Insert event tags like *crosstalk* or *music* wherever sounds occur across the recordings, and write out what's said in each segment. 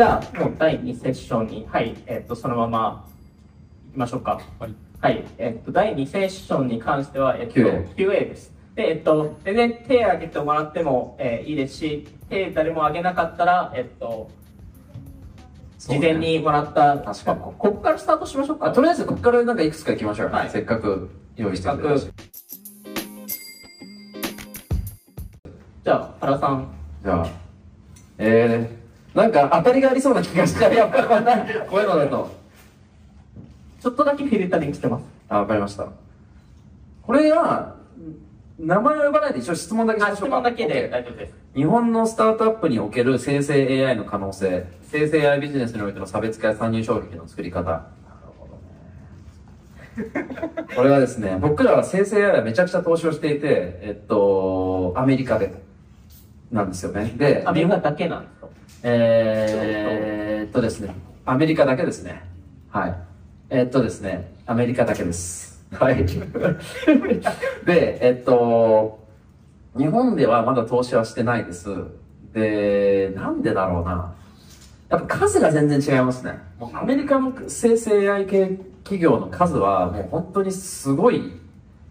じゃあ、もう第2セッションに、はい、えっ、と、そのまま行きましょうか。はい。はい、えっ、と、第2セッションに関しては、えっ、と、QA, QA です。で、えっと、全然手挙げてもらっても、えー、いいですし、手誰も挙げなかったら、えっと、事前にもらった、ね、確かにここからスタートしましょうか。とりあえずここからなんかいくつか行きましょう。はい、せっかく用意してくれたし。じゃあ、原さん。じゃあ、えー、なんか当たりがありそうな気がしちゃう。*laughs* やっぱこんな、こういうのだと。ちょっとだけフィルタリングしてます。あ、わかりました。これが、名前を呼ばないで一応質問だけしましょうか。質問だけで大丈夫です。日本のスタートアップにおける生成 AI の可能性、生成 AI ビジネスにおいての差別化や参入障壁の作り方。なるほどね。これはですね、僕らは生成 AI はめちゃくちゃ投資をしていて、えっと、アメリカで、なんですよね。で、アメリカだけなんですか？えー、っとですね、アメリカだけですね。はい。えー、っとですね、アメリカだけです。はい。*laughs* で、えっと、日本ではまだ投資はしてないです。で、なんでだろうな。やっぱ数が全然違いますね。アメリカの生成 AI 系企業の数はもう本当にすごい、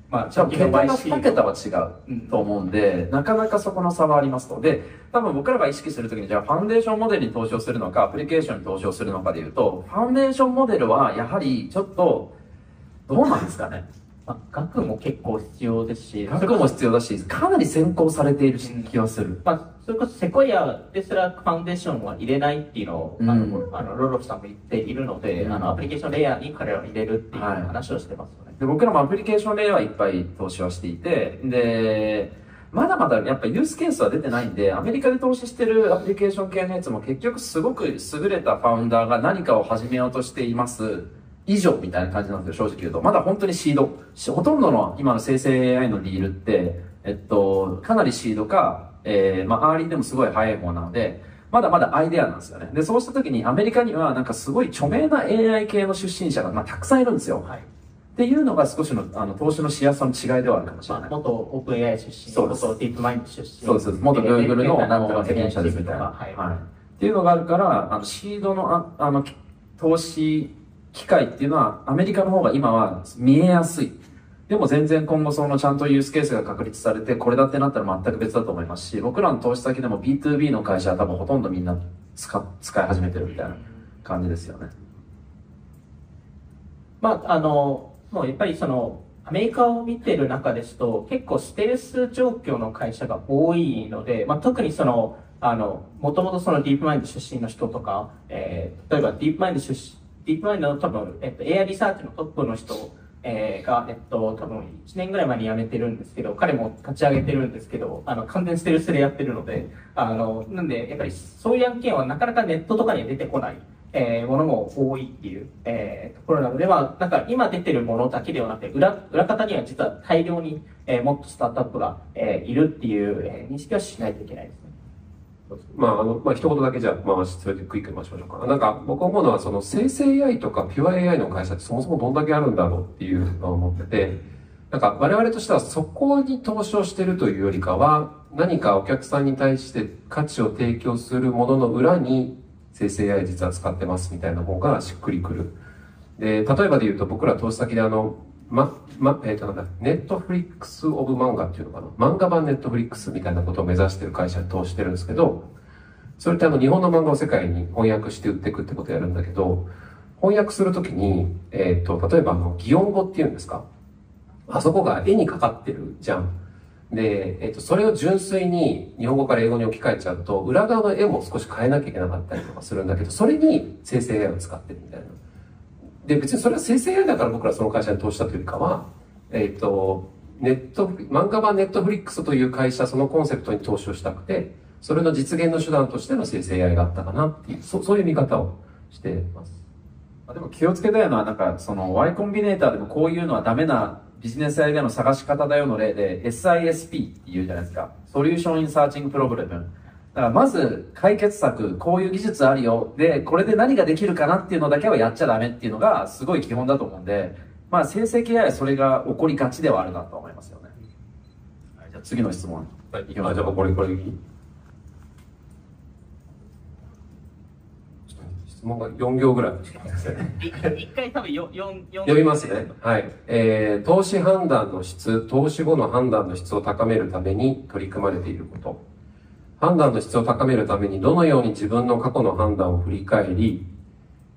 まあ、じゃあ桁が2桁は違うと思うんで、なかなかそこの差はありますと。で、多分僕らが意識するときに、じゃあファンデーションモデルに投資をするのか、アプリケーションに投資をするのかで言うと、ファンデーションモデルはやはりちょっと、どうなんですかね。まあ、額も結構必要ですし、額も必要だし、かなり先行されている気がする。まあ、それこそセコイアですらファンデーションは入れないっていうのを、うん、あの、あのロロフさんも言っているので、うん、あの、アプリケーションレイヤーに彼らを入れるっていう話をしてますよね、はい、で。僕らもアプリケーションレイヤーはいっぱい投資はしていて、で、まだまだやっぱユースケースは出てないんで、アメリカで投資してるアプリケーション系のやつも結局すごく優れたファウンダーが何かを始めようとしています。以上みたいな感じなんですよ、正直言うと。まだ本当にシード。ほとんどの今の生成 AI のディールって、えっと、かなりシードか、えー、まあ、アーリーでもすごい早い方なので、まだまだアイデアなんですよね。で、そうした時にアメリカにはなんかすごい著名な AI 系の出身者が、まあ、たくさんいるんですよ。はい。っていうのが少しのあの投資のしやすさの違いではあるかもしれない。まあ、元オープン AI 出身、そうです。元ディープマインド出身。そうです。元 Google の何とか責任者ですみたいな。はい。はい。っていうのがあるから、あの、シードの、ああの、投資機会っていうのはアメリカの方が今は見えやすい。でも全然今後そのちゃんとユースケースが確立されてこれだってなったら全く別だと思いますし、僕らの投資先でも B2B の会社は多分ほとんどみんな使使い始めてるみたいな感じですよね。まあ、あの、もうやっぱりその、アメリカを見てる中ですと、結構ステルス状況の会社が多いので、まあ、特にその、あの、もともとそのディープマインド出身の人とか、えー、例えばディープマインド出身、ディープマインドの多分、えっと、AI リサーチのトップの人、えー、が、えっと、多分1年ぐらい前に辞めてるんですけど、彼も立ち上げてるんですけど、あの、完全ステルスでやってるので、あの、なんで、やっぱりそういう案件はなかなかネットとかには出てこない、えー、ものも多いっていう、えー、ところなので、まあ、なんか今出てるものだけではなくて、裏、裏方には実は大量に、えー、もっとスタートアップが、えー、いるっていう、えー、認識はしないといけないですね。まあ、あの、まあ、一言だけじゃ、まあ、それでクイックに回しましょうか。なんか、僕思うのは、その、生成 AI とかピュア AI の会社ってそもそもどんだけあるんだろうっていうのを思ってて、なんか、我々としてはそこに投資をしてるというよりかは、何かお客さんに対して価値を提供するものの裏に、生成 AI 実は使ってますみたいな方がしっくりくる。で、例えばで言うと、僕ら投資先であの、ま、ま、えっ、ー、となんだ、 Netflix of 漫画っていうのかな？漫画版ネットフリックスみたいなことを目指してる会社に投資してるんですけど、それってあの日本の漫画を世界に翻訳して売っていくってことをやるんだけど、翻訳するときに、えっ、ー、と、例えばあの、擬音語っていうんですか？あそこが絵にかかってるじゃん。で、えっ、ー、と、それを純粋に日本語から英語に置き換えちゃうと、裏側の絵も少し変えなきゃいけなかったりとかするんだけど、それに生成 AI を使ってるみたいな。で、別にそれは生成 AI だから僕らその会社に投資したというかは、えっ、ー、と、ネット、漫画版ネットフリックスという会社、そのコンセプトに投資をしたくて、それの実現の手段としての生成 AI があったかなっていう、そそういう見方をしています。でも気をつけたいのは、なんか、その Y コンビネーターでもこういうのはダメなビジネスアイデアの探し方だよの例で、SISP って言うじゃないですか。ソリューションインサーチングプロブレム。だからまず解決策、こういう技術あるよ。で、これで何ができるかなっていうのだけはやっちゃダメっていうのがすごい基本だと思うんで、まあ生成 AI はそれが起こりがちではあるなと思いますよね。はい、じゃあ次の質問。はい、いきましょう。これ、これ。質問が4行ぐらい。一回多分よ4、4読みますね。はい。えー、投資判断の質、投資後の判断の質を高めるために取り組まれていること。判断の質を高めるためにどのように自分の過去の判断を振り返り、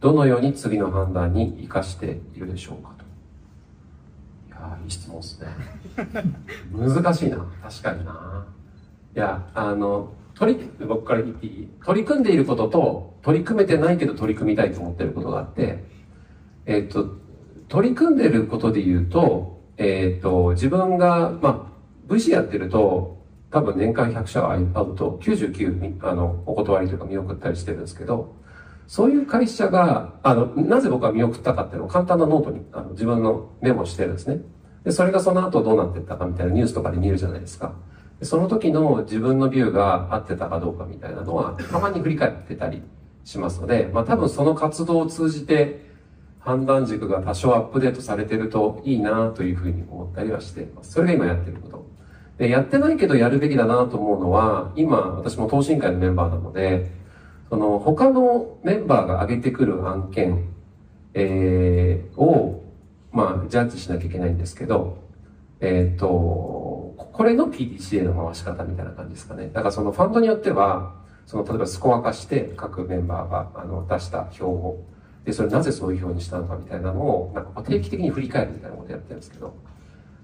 どのように次の判断に活かしているでしょうかと。いやーいい質問ですね。*laughs* 難しいな。確かにな。いや、あの、取り、僕から言っていい？取り組んでいることと、取り組めてないけど取り組みたいと思ってることがあって、えっ、と、取り組んでいることで言うと、えっ、と、自分が、まあ、VC やってると、多分年間100社は会うと99あのお断りとか見送ったりしてるんですけどそういう会社があのなぜ僕は見送ったかっていうのを簡単なノートにあの自分のメモしてるんですね。でそれがその後どうなってったかみたいなニュースとかで見るじゃないですか。でその時の自分の view が合ってたかどうかみたいなのはたまに振り返ってたりしますので、まあ、多分その活動を通じて判断軸が多少アップデートされてるといいなというふうに思ったりはしています。それが今やってること。で、やってないけどやるべきだなと思うのは、今、私も投資委員会のメンバーなので、その、他のメンバーが上げてくる案件、えー、を、まあ、ジャッジしなきゃいけないんですけど、えっ、と、これの PDCA の回し方みたいな感じですかね。だからそのファンドによっては、その、例えばスコア化して各メンバーが、あの、出した表を、で、それなぜそういう表にしたのかみたいなのを、なんか定期的に振り返るみたいなことをやってるんですけど、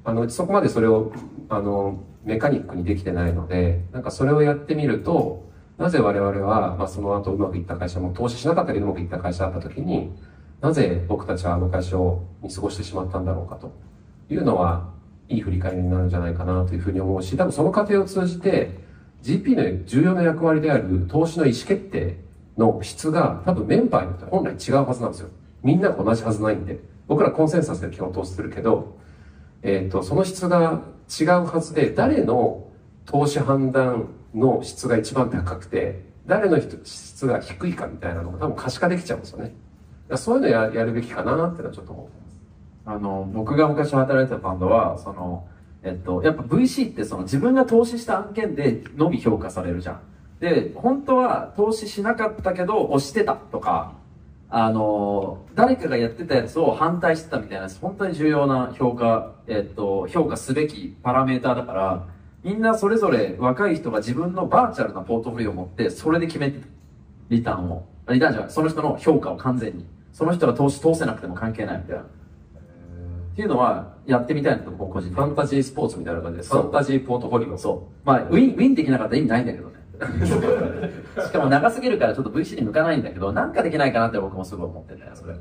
あの、そこまでそれを、あの、メカニックにできてないので、なんかそれをやってみると、なぜ我々は、まあ、その後うまくいった会社も投資しなかったけどうまくいった会社だった時に、なぜ僕たちはあの会社を見過ごしてしまったんだろうかというのは、いい振り返りになるんじゃないかなというふうに思うし、多分その過程を通じて、GP の重要な役割である投資の意思決定の質が多分メンバーによって本来違うはずなんですよ。みんなが同じはずないんで。僕らコンセンサスで基本投資するけど、えっ、と、その質が違うはずで、誰の投資判断の質が一番高くて、誰の質が低いかみたいなのが多分可視化できちゃうんですよね。そういうのややるべきかなってのはちょっと思ってます。あの、僕が昔働いてたファンドは、その、えっと、やっぱ VC ってその自分が投資した案件でのみ評価されるじゃん。で、本当は投資しなかったけど押してたとか、あの、誰かがやってたやつを反対してたみたいな本当に重要な評価、えっと、評価すべきパラメーターだから、みんなそれぞれ若い人が自分のバーチャルなポートフォリオを持って、それで決めてた。リターンを。リターンじゃない、その人の評価を完全に。その人が投資通せなくても関係ないみたいな。っていうのは、やってみたいなと、僕個人。ファンタジースポーツみたいな感じで、ファンタジーポートフォリオ。そう。まあ、ウィン、ウィンできなかったら意味ないんだけどね。*laughs* しかも長すぎるからちょっと VC に向かないんだけど、なんかできないかなって僕もすごい思ってんだよ、それ。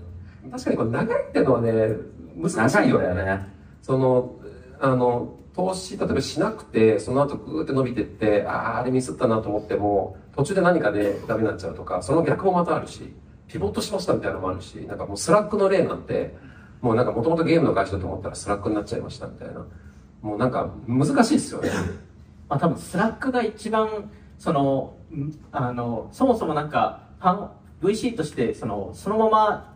確かにこれ長いってのはね、難し長いいよね。よね。その、あの、投資、例えばしなくて、その後グーって伸びてって、ああ、あれミスったなと思っても、途中で何かでダメになっちゃうとか、その逆もまたあるし、ピボットしましたみたいなのもあるし、なんかもう Slack の例なんて、もうなんかもともとゲームの会社だと思ったら Slack になっちゃいましたみたいな。もうなんか難しいですよね。*laughs* まあ多分 Slack が一番、その、あの、そもそもなんか、ファン、VC として、その、そのまま、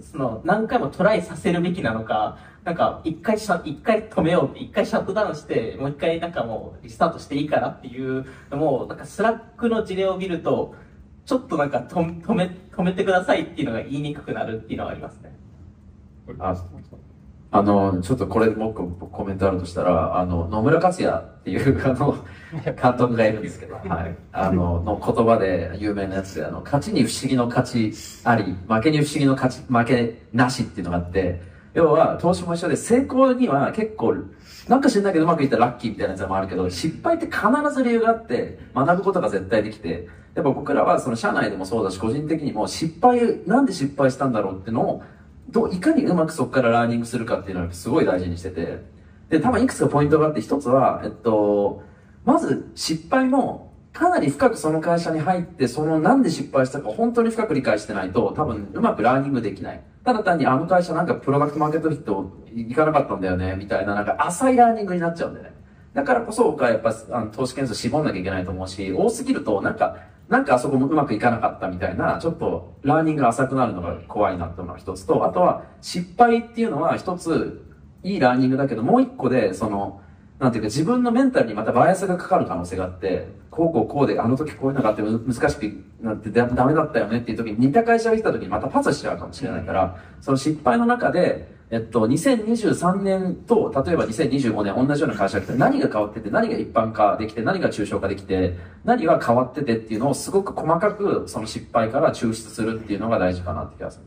その、何回もトライさせるべきなのか、なんか、一回、一回止めようって、一回シャットダウンして、もう一回なんかもうリスタートしていいからっていうのも、なんか Slack の事例を見ると、ちょっとなんかと止め、止めてくださいっていうのが言いにくくなるっていうのはありますね。ああの、ちょっとこれもう一個コメントあるとしたら、あの、野村克也っていう、*laughs* あの、監督がいるんですけど、はい。あの、の言葉で有名なやつで、あの、勝ちに不思議の勝ちあり、負けに不思議の勝ち、負けなしっていうのがあって、要は、投資も一緒で、成功には結構、なんか知んないけどうまくいったらラッキーみたいなやつもあるけど、失敗って必ず理由があって、学ぶことが絶対できて、やっぱ僕らはその社内でもそうだし、個人的にも失敗、なんで失敗したんだろうっていうのを、どういかにうまくそこからラーニングするかっていうのをすごい大事にしてて、で、多分いくつかポイントがあって、一つは、えっと、まず失敗も、かなり深くその会社に入って、そのなんで失敗したか本当に深く理解してないと、多分うまく learning できない。ただ単にあの会社なんか product market fit いかなかったんだよね、みたいななんか浅い learning になっちゃうんだよね。だからこそ僕はやっぱあの投資件数絞んなきゃいけないと思うし、多すぎるとなんか、なんかあそこもうまくいかなかったみたいな、ちょっと learning が浅くなるのが怖いなっていうのが一つと、あとは失敗っていうのは一ついいラーニングだけど、もう一個で、その、なんていうか自分のメンタルにまたバイアスがかかる可能性があって、こうこうこうで、あの時こういうのがあって難しくなってダメだったよねっていう時に似た会社が来た時にまたパスしちゃうかもしれないから、その失敗の中で、えっと、2023年と、例えば2025年同じような会社が来て何が変わってて、何が一般化できて、何が抽象化できて、何が変わっててっていうのをすごく細かくその失敗から抽出するっていうのが大事かなって気がする。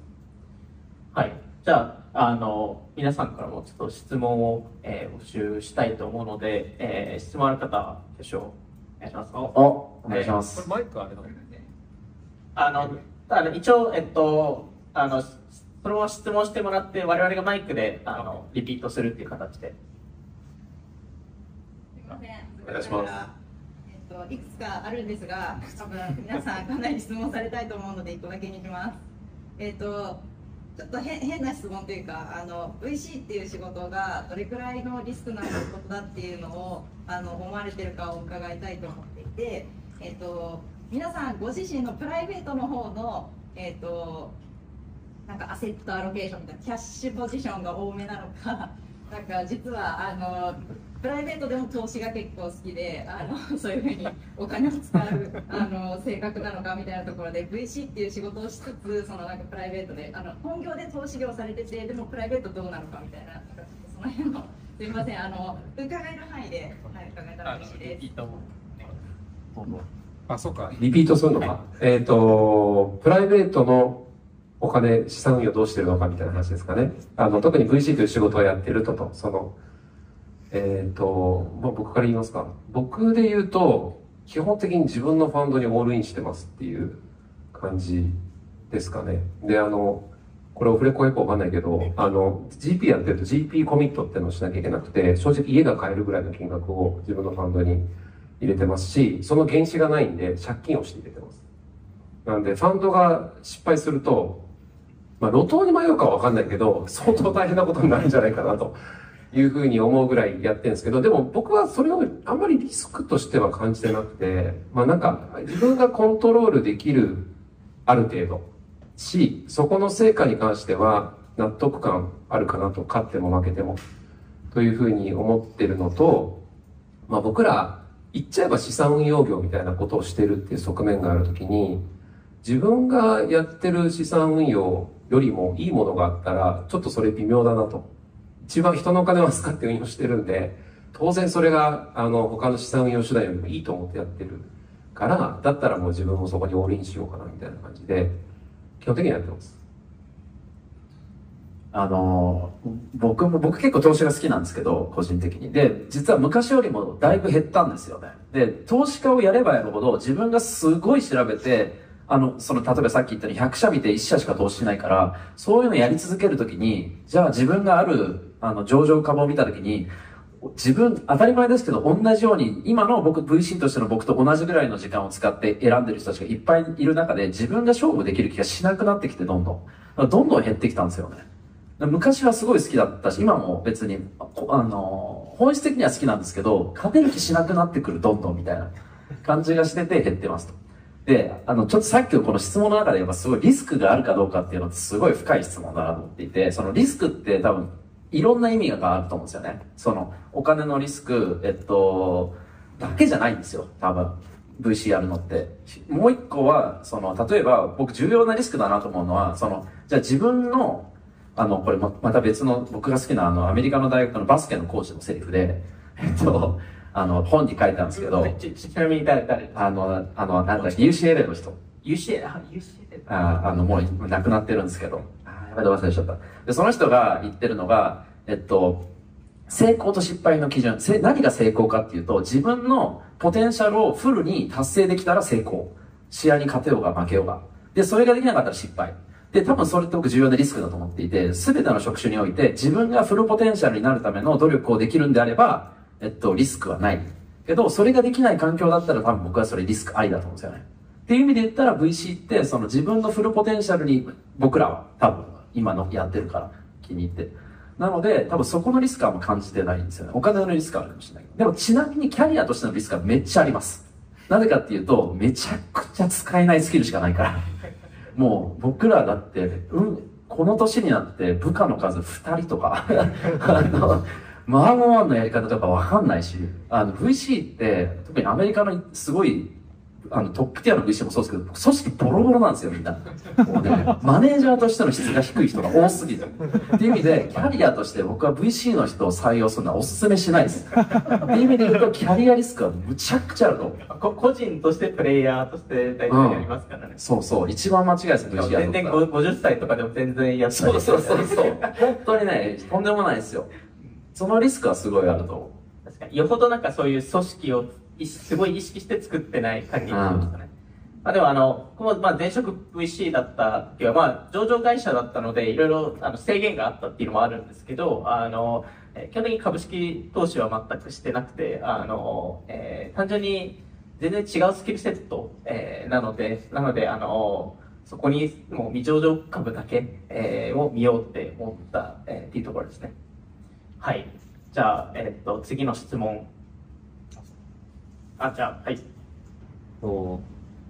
はい。じゃあ、あの、皆さんからもちょっと質問を、えー募集したいと思うので、えー質問ある方、挙手をお願いします。お、お願いします。マイクあれだあの、あの一応、えっと、あの、そのまま質問してもらって、我々がマイクで、あの、リピートするっていう形で。すみません。お願いしますえっと、いくつかあるんですが、多分皆さんかなり質問されたいと思うので、一個だけにします。えっと、ちょっと変変な質問というか、あの VC っていう仕事がどれくらいのリスクのあることだっていうのをあの思われてるかを伺いたいと思っていて、えっと、皆さんご自身のプライベートの方の、えっと、なんかアセットアロケーションみたいなキャッシュポジションが多めなのか、*laughs* なんか実はあのプライベートでも投資が結構好きで、あの *laughs* そういうふうにお金を使うあの性格なのかみたいなところで VC っていう仕事をしつつ、そのなんかプライベートであの本業で投資業されてて、でもプライベートどうなのかみたいな、なんかその辺のすみませんあの伺える範囲で、はい、伺えたら嬉しいです。あ、そうか。リピートするのか？えっ、と、プライベートのお金、資産運用どうしてるのかみたいな話ですかね。あの、特に VC という仕事をやってるとと、その、えっ、と、まあ、僕から言いますか。僕で言うと、基本的に自分のファンドにオールインしてますっていう感じですかね。で、あの、これオフレコよくわかんないけど、あの、GP やってると GP コミットってのをしなきゃいけなくて、正直家が買えるぐらいの金額を自分のファンドに入れてますし、その原資がないんで借金をして入れてます。なんで、ファンドが失敗すると、まあ、路頭に迷うかはわかんないけど、相当大変なことになるんじゃないかなというふうに思うぐらいやってるんですけど、でも僕はそれをあんまりリスクとしては感じてなくて、まあなんか自分がコントロールできるある程度し、そこの成果に関しては納得感あるかなと、勝っても負けても。というふうに思ってるのと、まあ僕ら言っちゃえば資産運用業みたいなことをしてるっていう側面があるときに、自分がやってる資産運用よりもいいものがあったら、ちょっとそれ微妙だなと。一番人のお金を使って運用してるんで、当然それが、あの、他の資産運用手段よりもいいと思ってやってるから、だったらもう自分もそこにオールインしようかなみたいな感じで、基本的にやってます。あの僕も僕結構投資が好きなんですけど個人的にで実は昔よりもだいぶ減ったんですよねで投資家をやればやるほど自分がすごい調べてあのその例えばさっき言ったように100社見て1社しか投資しないからそういうのやり続けるときにじゃあ自分があるあの上場株を見たときに自分、当たり前ですけど、同じように、今の僕、VC としての僕と同じぐらいの時間を使って選んでる人たちがいっぱいいる中で、自分が勝負できる気がしなくなってきて、どんどん。どんどん減ってきたんですよね。昔はすごい好きだったし、今も別に、あの、本質的には好きなんですけど、勝てる気しなくなってくる、どんどんみたいな感じがしてて減ってますと。で、あの、ちょっとさっきのこの質問の中で言えばすごいリスクがあるかどうかっていうのってすごい深い質問だなと思っていて、そのリスクって多分、いろんな意味があると思うんですよね。その、お金のリスク、えっと、だけじゃないんですよ、多分。VC やるのって。もう一個は、その、例えば、僕重要なリスクだなと思うのは、その、じゃあ自分の、あの、これままた別の、僕が好きなあの、アメリカの大学のバスケの講師のセリフで、えっと、あの、本に書いてあるんですけど、ちちなみに誰、誰？あの、あの、なんだっけ、UCLA の人。?UCA、あ、UCA。ああの、もう亡くなってるんですけど、あーやばい忘れちゃった。で、その人が言ってるのが、えっと、成功と失敗の基準。せ何が成功かっていうと、自分のポテンシャルをフルに達成できたら成功。試合に勝てようが負けようが。で、それができなかったら失敗。で、多分それって僕重要なリスクだと思っていて、すべての職種において自分がフルポテンシャルになるための努力をできるんであれば、えっと、リスクはない。けど、それができない環境だったら多分僕はそれリスクありだと思うんですよね。っていう意味で言ったら VC ってその自分のフルポテンシャルに僕らは多分今のやってるから気に入って。なので多分そこのリスクはもう感じてないんですよね。お金のリスクはあるかもしれない。でもちなみにキャリアとしてのリスクはめっちゃあります。なぜかっていうとめちゃくちゃ使えないスキルしかないから。もう僕らだって、うん、この年になって部下の数2人とか、*laughs* あの、マーモワンのやり方とかわかんないし、あの VC って、特にアメリカのすごい、あのトップティアの VC もそうですけど、組織ボロボロなんですよ、みんな。もうね、*laughs* マネージャーとしての質が低い人が多すぎる。っていう意味で、キャリアとして僕は VC の人を採用するのはお勧めしないです。っていう意味で言うと、キャリアリスクはむちゃくちゃあると個人としてプレイヤーとして大体やりますからね。そうそう、一番間違いです、VC やる全然とこご50歳とかでも全然やったりそうそうそうそう。本当にね、とんでもないですよ。そのリスクはすごいあると思う。確かに。よほどなんかそういう組織をすごい意識して作ってない限りですかね。まあでもあの、僕もまあ前職 VC だったっていうか、まあ上場会社だったので、いろいろあの制限があったっていうのもあるんですけど、あの、えー基本的に株式投資は全くしてなくて、あの、えー単純に全然違うスキルセット、えーなので、なので、あの、そこにもう未上場株だけ、えーを見ようって思った、えーっていうところですね。はい。じゃあ、えっと、次の質問。あ、じゃあ、はい。と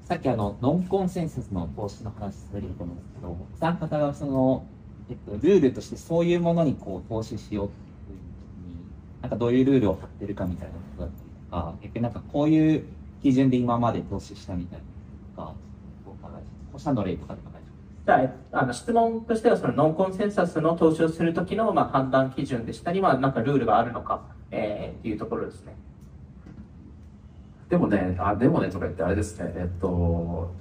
さっきあのノンコンセンサスの投資の話されると思うんですけど、お三方がその、えっと、ルールとしてそういうものにこう投資しようっていう時に、なんかどういうルールを張ってるかみたいなことだったりとか、逆になんかこういう基準で今まで投資したみたいなとか、お伺いします。社の例とかでも。じゃあ、あの質問としては、そのノンコンセンサスの投資をするときの、まあ、判断基準でしたり、まあ、なんかルールがあるのか、えーっていうところですね。でもね、あ、でもねとか言ってあれですね、えっと、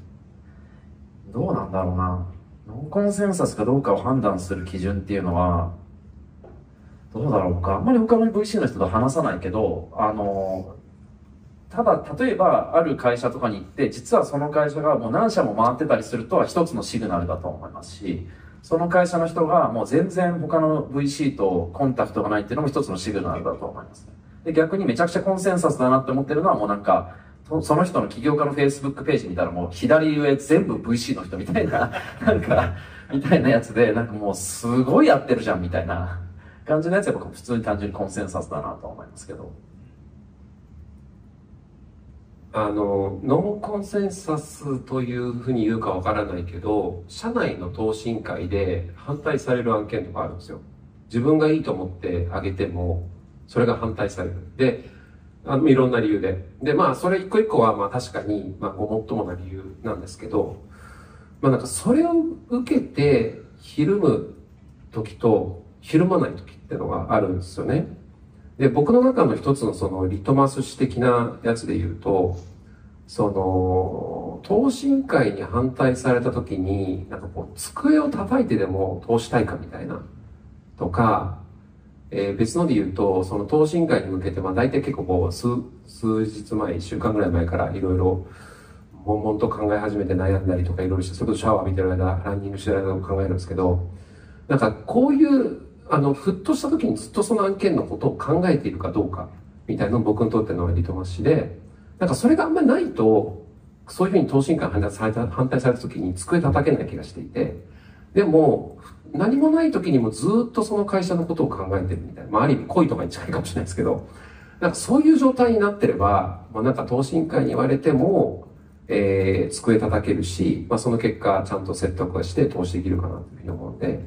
どうなんだろうな。ノンコンセンサスかどうかを判断する基準っていうのは、どうだろうか。あんまり他の VC の人と話さないけど、あの、ただ、例えば、ある会社とかに行って、実はその会社がもう何社も回ってたりするとは一つのシグナルだと思いますし、その会社の人がもう全然他の VC とコンタクトがないっていうのも一つのシグナルだと思います。で、逆にめちゃくちゃコンセンサスだなって思ってるのはもうなんか、その人の起業家の Facebook ページ見たらもう左上全部 VC の人みたいな、*laughs* なんか、みたいなやつで、なんかもうすごいやってるじゃんみたいな感じのやつは僕普通に単純にコンセンサスだなと思いますけど。あの、ノンコンセンサスというふうに言うかわからないけど、社内の投資委員会で反対される案件とかあるんですよ。自分がいいと思ってあげても、それが反対される。で、あの、いろんな理由で。で、まあ、それ一個一個は、まあ確かに、まあ、ごもっともな理由なんですけど、まあなんかそれを受けて、ひるむ時と、ひるまない時ってのがあるんですよね。で、僕の中の一つのそのリトマス紙的なやつで言うと、その、投資委員会に反対された時に、なんかこう、机を叩いてでも投資対価みたいな、とか、えー別ので言うと、その投資委員会に向けて、まあ大体結構こう、数、数日前、一週間ぐらい前からいろいろ、悶々と考え始めて悩んだりとかいろいろして、それこそシャワー浴びてる間、ランニングしてる間も考えるんですけど、なんかこういう、あの、ふっとした時にずっとその案件のことを考えているかどうか、みたいなの僕にとってのリトマス紙で、なんかそれがあんまりないと、そういうふうに投資委員会に反対された、反対された時に机叩けない気がしていて、でも、何もない時にもずっとその会社のことを考えてるみたいな。まあ、ある意味恋とかに近いかもしれないですけど、なんかそういう状態になってれば、まあ、なんか投資委員会に言われても、えー、机叩けるし、まあ、その結果、ちゃんと説得はして投資できるかなというふうに思うので、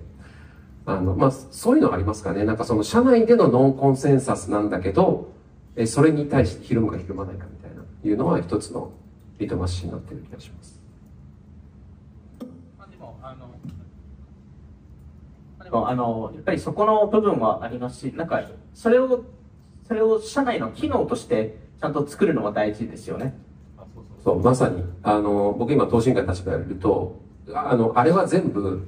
あの、まあ、そういうのありますかね。なんかその社内でのノンコンセンサスなんだけど、えーそれに対してひるむかひるまないかみたいな、いうのは一つのリトマス紙になってる気がします。まあでも、あの、まあでも、あの、やっぱりそこの部分はありますし、なんか、それを、それを社内の機能としてちゃんと作るのも大事ですよね。そう、まさに。あの、僕今、投資委員会の立場でいると、あの、あれは全部、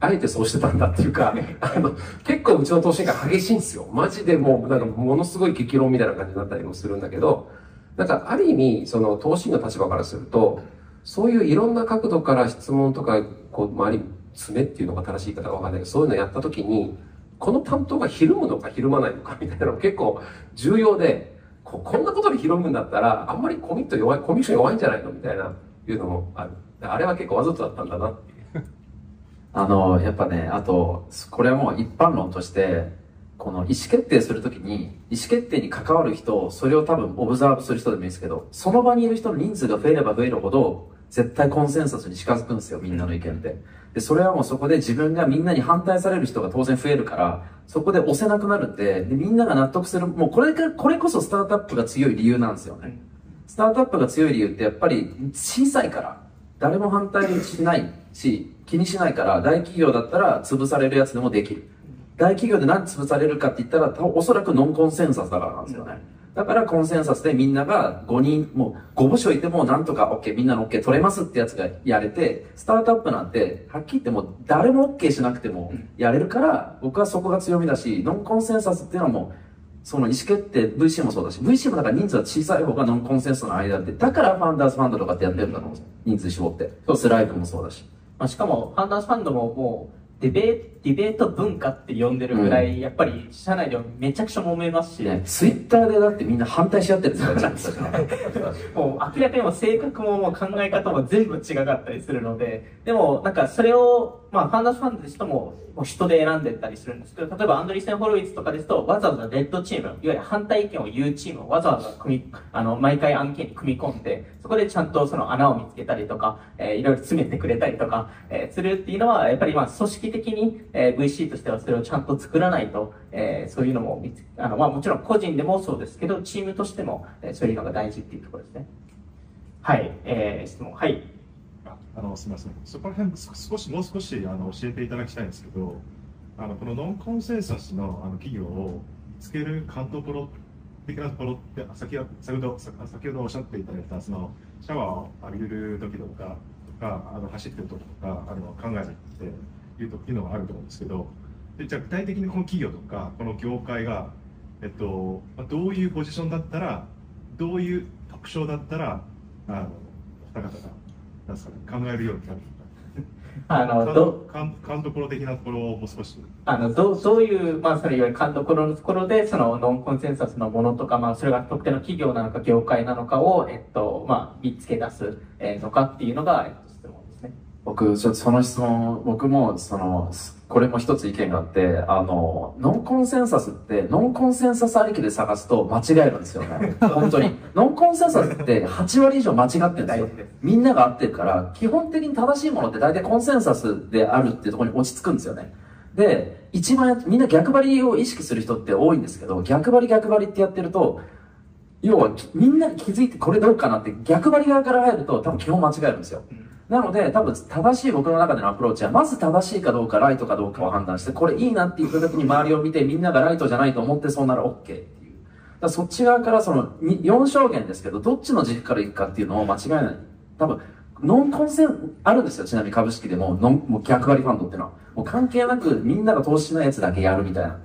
あえてそうしてたんだっていうか、*laughs* あの、結構うちの投資委員会激しいんですよ。マジでもう、なんかものすごい激論みたいな感じになったりもするんだけど、なんかある意味、その投資の立場からすると、そういういろんな角度から質問とか、こう、周り、詰めっていうのが正しい言い方がわかんないけど、そういうのやったときに、この担当がひるむのかひるまないのかみたいなの結構重要で、ここんなことでひるむんだったら、あんまりコミット弱い、コミッション弱いんじゃないの？みたいな、いうのもある。あれは結構わざとだったんだなっ。あの、やっぱね、あと、これはもう一般論として、この意思決定するときに、意思決定に関わる人、それを多分オブザーブする人でもいいですけど、その場にいる人の人数が増えれば増えるほど、絶対コンセンサスに近づくんですよ、みんなの意見って。で、それはもうそこで自分がみんなに反対される人が当然増えるから、そこで押せなくなるって、でみんなが納得する、もうこれが、これこそスタートアップが強い理由なんですよね。スタートアップが強い理由ってやっぱり小さいから、誰も反対しないし、気にしないから、大企業だったら潰されるやつでもできる。大企業で何潰されるかって言ったら、おそらくノンコンセンサスだからなんですよね。だからコンセンサスでみんなが5人、もう5部署いてもなんとか OK、みんなの OK 取れますってやつがやれて、スタートアップなんて、はっきり言ってもう誰も OK しなくてもやれるから、僕はそこが強みだし、ノンコンセンサスっていうのはもう、その意思決定、VC もそうだし、VC もだから人数は小さい方がノンコンセンサスの間って、だからファンダーズファンドとかってやってるんだと思う。人数絞って。そう、スライドもそうだし。まあ、しかも、ファンダースファンドももう、デベディベート文化って呼んでるぐらい、やっぱり社内ではめちゃくちゃ揉めますし、ね、ツイッターでだってみんな反対し合ってるんですよ。もう明らかにもう性格ももう考え方も全部違かったりするので、でもなんかそれを、まあファンダースファンドですとももう人で選んでったりするんですけど、例えばアンドリーセン・ホロウィッツとかですと、わざわざレッドチーム、いわゆる反対意見を言うチームをわざわざ組み、あの、毎回案件に組み込んで、そこでちゃんとその穴を見つけたりとか、えー、いろいろ詰めてくれたりとか、えー、するっていうのは、やっぱりまあ組織的に、えー、VC としてはそれをちゃんと作らないと、えー、そういうのも、あの、まあもちろん個人でもそうですけど、チームとしても、えー、そういうのが大事っていうところですね。はい、えー、質問、はい。あのすみません、そこら辺少しもう少しあの教えていただきたいんですけど、あのこのノンコンセンサスのあの企業を見つける監督プロ的なところって、先ほど先ほど先ほどおっしゃっていただいたそのシャワーを浴びる時とかとかあの走ってる時とかあの考えていういうのがあると思うんですけど、でじゃあ具体的にこの企業とかこの業界がえっとまあどういうポジションだったらどういう特徴だったらあの方がなんですかね、考えるようになるあの、ど、監監督的なところをもう少し。あの、どう、どういう、まあ、それいわゆる監督のところで、その、ノンコンセンサスのものとか、まあ、それが特定の企業なのか、業界なのかを、えっと、まあ、見つけ出す、えー、のかっていうのが。僕、ちょっとその質問、僕も、その、これも一つ意見があって、あの、ノンコンセンサスって、ノンコンセンサスありきで探すと間違えるんですよね。*laughs* 本当に。ノンコンセンサスって8割以上間違ってるんですよ。みんなが合ってるから、基本的に正しいものって大体コンセンサスであるっていうところに落ち着くんですよね。で、一番みんな逆張りを意識する人って多いんですけど、逆張り逆張りってやってると、要はみんな気づいてこれどうかなって逆張り側から入ると多分基本間違えるんですよ。なので、多分正しい僕の中でのアプローチは、まず正しいかどうか、ライトかどうかを判断して、これいいなって言った時に周りを見て、みんながライトじゃないと思ってそうなら OK っていう。だそっち側からその4証言ですけど、どっちの軸から行くかっていうのを間違えない。多分、ノンコンセン、あるんですよ。ちなみに株式でも、ノン、もう逆張りファンドっていうのは。もう関係なくみんなが投資しないやつだけやるみたいな。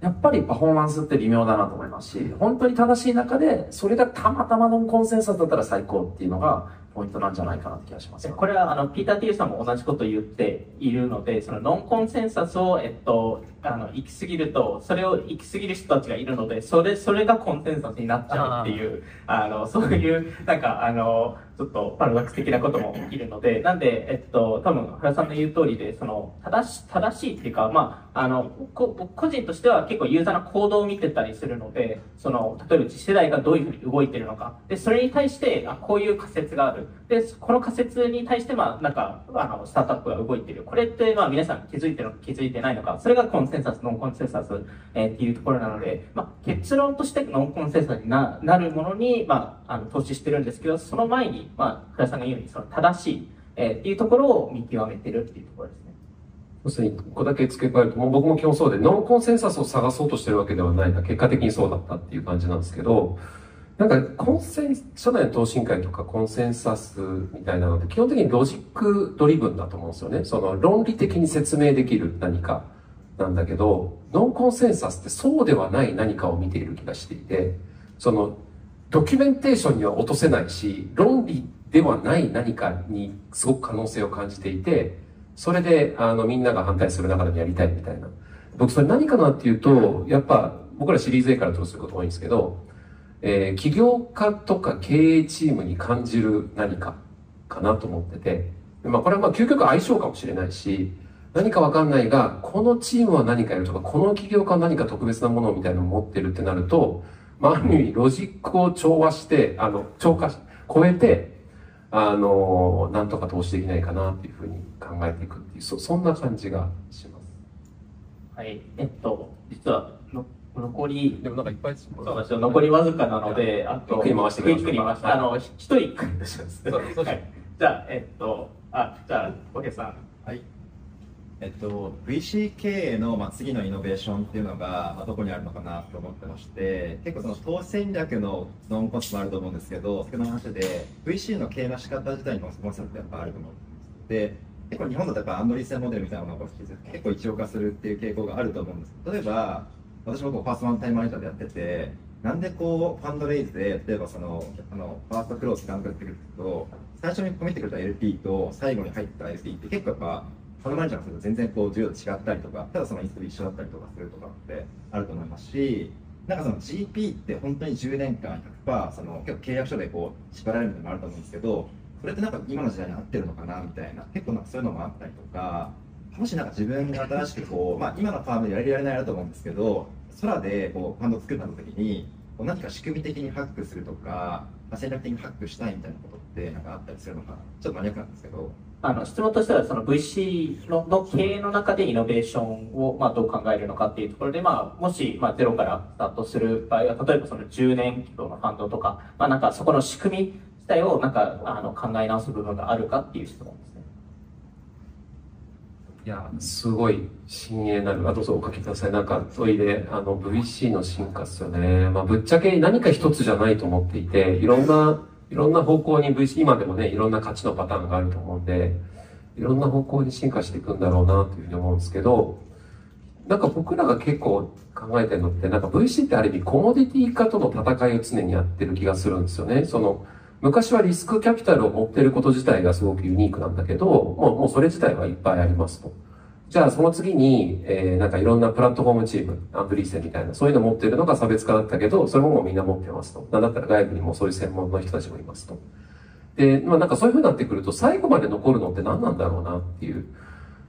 やっぱりパフォーマンスって微妙だなと思いますし、本当に正しい中で、それがたまたまノンコンセンサスだったら最高っていうのが、ポイントなんじゃないかなって気がします、これはあのピーター・ティーさんも同じことを言っているのでそのノンコンセンサスを、えっと、あの行き過ぎるとそれを行き過ぎる人たちがいるのでそれそれがコンセンサスになっちゃうっていうあのそういうなんかあのちょっとパラドックス的なことも起きるのでなんで、えっと、多分原さんの言う通りでその正し正しいっていうか、まあ、あのこ個人としては結構ユーザーの行動を見てたりするのでその例えば次世代がどういうふうに動いてるのかでそれに対してあこういう仮説があるで、この仮説に対して、まあ、なんか、あの、スタートアップが動いてる。これって、まあ、皆さん気づいてるのか気づいてないのか、それがコンセンサス、ノンコンセンサス、えー、っていうところなので、まあ、結論として non-consensus にななるものに、まあ、あの、投資してるんですけど、その前に、まあ、倉さんが言うように、その正しい、えー、っていうところを見極めてるっていうところです。要するに、ここだけ付け加えると、もう僕も基本そうで、 non-consensus を探そうとしてるわけではないが、結果的にそうだったっていう感じなんですけど、なんか、コンセン、社内の投資委員会とかコンセンサスみたいなのって基本的に logic driven だと思うんですよね。その論理的に説明できる何かなんだけど、ノンコンセンサスってそうではない何かを見ている気がしていて、その、ドキュメンテーションには落とせないし、論理ではない何かにすごく可能性を感じていて、それで、あの、みんなが反対する中でもやりたいみたいな。僕、それ何かなっていうと、やっぱ、僕らシリーズ A から投資すること多いんですけど、えー、起業家とか経営チームに感じる何かかなと思ってて、まあこれはまあ究極相性かもしれないし、何かわかんないが、このチームは何かやるとか、この起業家は何か特別なものみたいなのを持ってるってなると、まあある意味ロジックを調和して、あの、超過し、超えて、あの、なんとか投資できないかなっていうふうに考えていくっていう、そそんな感じがします。はい。えっと、実はの、残り、でもなんかいっぱいそうなんですよ。残りわずかなので、あと、ゆっくり回してくださいゆっくり回して、あの、一人回します。そうそうはい。じゃあ、えっと、あ、じゃあ、小池さん。はい。えっと、VC 経営の、まあ、次のイノベーションっていうのが、まあ、どこにあるのかなと思ってまして、結構その投資戦略のノンコンツもあると思うんですけど、先ほどの話で、VC の経営の仕方自体にもコンセプトやっぱあると思うんです。で、結構日本だとやっぱアンドリーセンモデルみたいなのが結構一応化するっていう傾向があると思うんです。例えば、私もこうファーストワンタイムマネージャーでやってて、なんでこうファンドレイズで、例えばその、あの、ファーストクローズなんかってくると、最初にコミットくれた LP と最後に入った LP って結構やっぱ、ファンドマネージャーの人と全然こう重要違ったりとか、ただそのインスト一緒だったりとかするとかってあると思いますし、なんかその GP って本当に10年間100%その結構契約書でこう縛られるのもあると思うんですけど、それってなんか今の時代に合ってるのかなみたいな、結構なんかそういうのもあったりとか、もしなんか自分が新しくこう、まあ今のファームでやれるやれないだと思うんですけど、空でこうファンドを作った時に、こう何か仕組み的にハックするとか、戦略的にハックしたいみたいなことってなんかあったりするのか、ちょっとマニアックなんですけど、あの、質問としては、その VC のの経営の中でイノベーションを、まあ、どう考えるのかっていうところで、まあ、もし、まあ、ゼロからスタートする場合は、例えばその10年規模のファンドとか、まあ、なんかそこの仕組み自体を、なんか、あの、考え直す部分があるかっていう質問ですね。いや、すごい深鋭なる。あ、どうぞお書きください。なんか、問いで、あの、VC の進化っすよね。まあ、ぶっちゃけ何か一つじゃないと思っていて、いろんな、いろんな方向に VC、今でもね、いろんな価値のパターンがあると思うんで、いろんな方向に進化していくんだろうなというふうに思うんですけど、なんか僕らが結構考えてるのって、なんか VC ってある意味コモディティ化との戦いを常にやってる気がするんですよね。その、昔はリスクキャピタルを持ってること自体がすごくユニークなんだけど、もうもうそれ自体はいっぱいありますと。じゃあその次に、えー、なんかいろんなプラットフォームチーム、アンドリーセンみたいな、そういうの持ってるのが差別化だったけど、それももうみんな持ってますと。なんだったら外部にもそういう専門の人たちもいますと。で、まあなんかそういう風になってくると、最後まで残るのって何なんだろうなっていう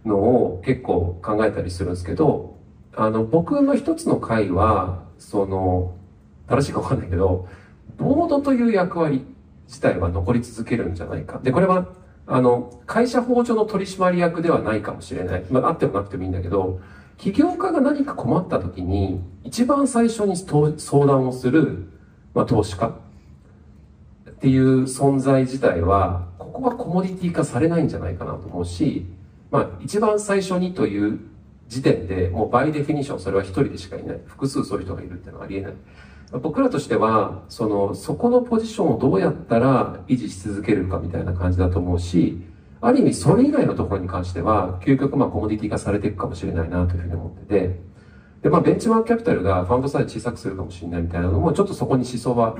のを結構考えたりするんですけど、あの、僕の一つの回は、その、正しいかわかんないけど、ボードという役割自体は残り続けるんじゃないか。で、これは、あの、会社法上の取締役ではないかもしれない。まあ、あってもなくてもいいんだけど、起業家が何か困った時に、一番最初に相談をする、まあ、投資家っていう存在自体は、ここはコモディティ化されないんじゃないかなと思うし、まあ、一番最初にという時点で、もうバイデフィニションそれは一人でしかいない。複数そういう人がいるっていうのはありえない。僕らとしては、その、そこのポジションをどうやったら維持し続けるかみたいな感じだと思うし、ある意味それ以外のところに関しては、究極まあコモディティ化されていくかもしれないなというふうに思ってて、で、まあ Benchmark Capital がファンドサイズ小さくするかもしれないみたいなのも、ちょっとそこに思想は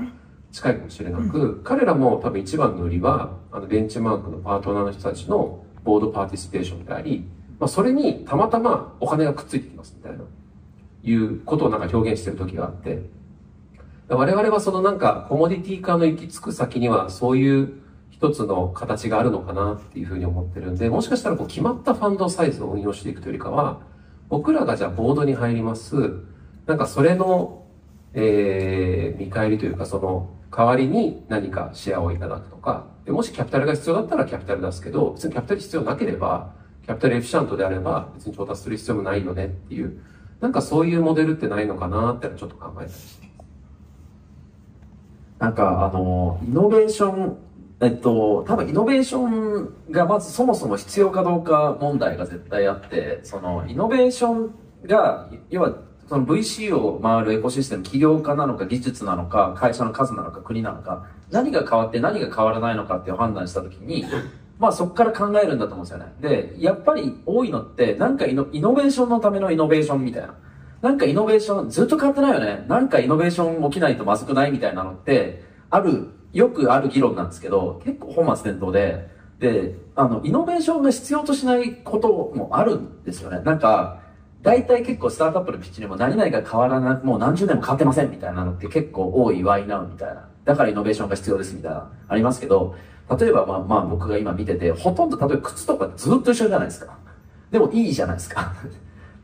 近いかもしれなく、彼らも多分一番の売りは、あの Benchmark のパートナーの人たちの board participation であり、まあそれにたまたまお金がくっついてきますみたいな、いうことをなんか表現してる時があって、我々はそのなんかコモディティ化の行き着く先にはそういう一つの形があるのかなっていうふうに思ってるんで、もしかしたらこう決まったファンドサイズを運用していくというよりかは、僕らがじゃあボードに入ります。なんかそれの、えー、見返りというかその代わりに何かシェアをいただくとか、でもしキャピタルが必要だったらキャピタル出すけど、別にキャピタル必要なければ、キャピタルエフィシャントであれば別に調達する必要もないよねっていう、なんかそういうモデルってないのかなってちょっと考えたりして。なんか、あの、イノベーション、えっと、多分イノベーションがまずそもそも必要かどうか問題が絶対あって、その、イノベーションが、要は、その VC を回るエコシステム、起業家なのか技術なのか、会社の数なのか国なのか、何が変わって何が変わらないのかっていう判断したときに、まあそこから考えるんだと思うんですよね。で、やっぱり多いのって、なんかイノイノベーションのためのイノベーションみたいな。なんかイノベーション、ずっと変わってないよね。なんかイノベーション起きないとまずくないみたいなのって、ある、よくある議論なんですけど、結構本末転倒で、で、あの、イノベーションが必要としないこともあるんですよね。なんか、大体結構スタートアップのピッチにも何々が変わらない、もう何十年も変わってませんみたいなのって結構多いワイナウみたいな。だからイノベーションが必要ですみたいな、ありますけど、例えばまあまあ僕が今見てて、ほとんど例えば靴とかずっと一緒じゃないですか。でもいいじゃないですか。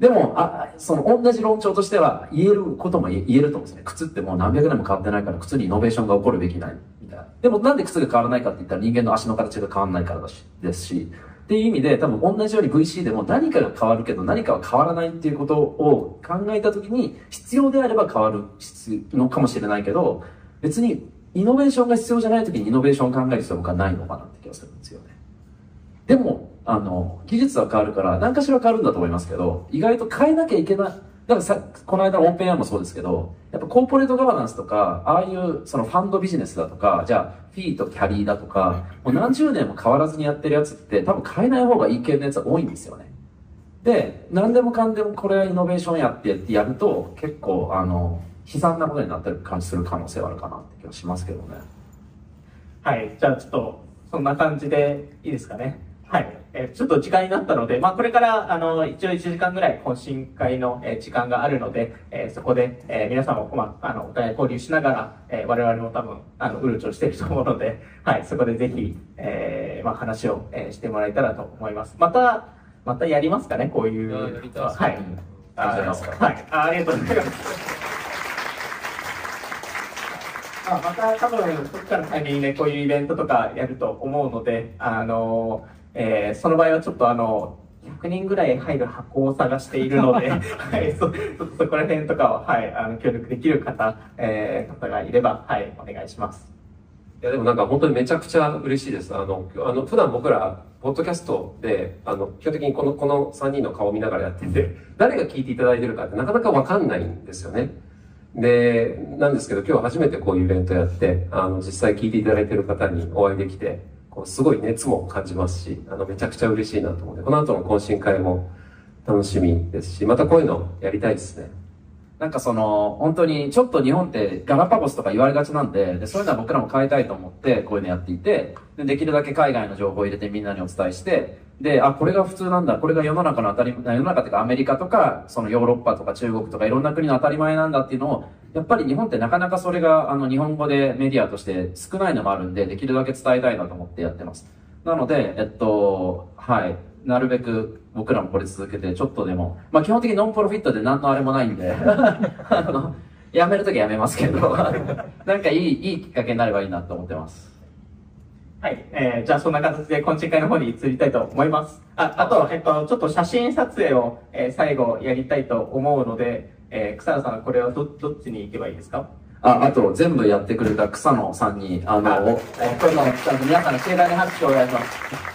でも、あ、その同じ論調としては言えることも言えると思うんですね。靴ってもう何百年も変わってないから靴にイノベーションが起こるべきない。みたいな。でもなんで靴が変わらないかって言ったら人間の足の形が変わらないからだし、ですし。っていう意味で多分同じように VC でも何かが変わるけど何かは変わらないっていうことを考えた時に必要であれば変わる必要のかもしれないけど別にイノベーションが必要じゃない時にイノベーションを考える必要がないのかなって気がするんですよね。でも、あの、技術は変わるから何かしら変わるんだと思いますけど意外と変えなきゃいけない。だからさ、この間のオープンエアもそうですけど、やっぱコーポレートガバナンスとか、ああいうそのファンドビジネスだとか、じゃあ、フィーとキャリーだとか、もう何十年も変わらずにやってるやつって多分変えない方がいい系のやつは多いんですよね。で、何でもかんでもこれはイノベーションやってってやると、結構、あの、悲惨なことになったりする可能性はあるかなって気がしますけどね。はい。じゃあちょっと、そんな感じでいいですかね。はい。えーちょっと時間になったので、まあこれから、あの、一応1時間ぐらい懇親会の、えー時間があるので、えーそこで、えー皆さんも、まあ、あの、お互い交流しながら、えー我々も多分、あの、うるちょしていると思うので、*laughs* はい。そこでぜひ、えーまあ話を、えーしてもらえたらと思います。また、またやりますかね、こういう。はい。ありがとうございますはい。*laughs* あありがとうございます。まあ、また多分、どっかのタイミングでこういうイベントとかやると思うので、あの、えーその場合はちょっとあの、100人ぐらい入る箱を探しているので、*laughs* はい、そ、ちょっとそこら辺とかを、はい、あの、協力できる方、えー方がいれば、はい、お願いします。いやでもなんか本当にめちゃくちゃ嬉しいです。あの、あの普段僕ら、ポッドキャストで、あの、基本的にこの、この3人の顔を見ながらやってて、誰が聞いていただいてるかってなかなかわかんないんですよね。で、なんですけど今日初めてこういうイベントやって、あの、実際聞いていただいてる方にお会いできて、こうすごい熱も感じますし、あの、めちゃくちゃ嬉しいなと思って、この後の懇親会も楽しみですし、またこういうのやりたいですね。なんかその、本当にちょっと日本ってガラパゴスとか言われがちなんで、でそういうのは僕らも変えたいと思ってこういうのやっていて、でできるだけ海外の情報を入れてみんなにお伝えして、で、あ、これが普通なんだ、これが世の中の当たり、世の中っていうかアメリカとか、そのヨーロッパとか中国とかいろんな国の当たり前なんだっていうのを、やっぱり日本ってなかなかそれがあの日本語でメディアとして少ないのもあるんで、できるだけ伝えたいなと思ってやってます。なので、えっと、はい。なるべく僕らもこれ続けて、ちょっとでも、まあ基本的にノンプロフィットで何のあれもないんで、*laughs* あの、やめるときはやめますけど、*laughs* なんかいい、いいきっかけになればいいなと思ってます。はい、えー、じゃあそんな形で懇親会の方に移りたいと思います。あ、あと、えっと、ちょっと写真撮影を、えー最後やりたいと思うので、えー、草野さん、これはど、どっちに行けばいいですか？あ、あと全部やってくれた草野さんに、あの、あこういうのをちゃんと皆さんの盛大な拍手をお願いします。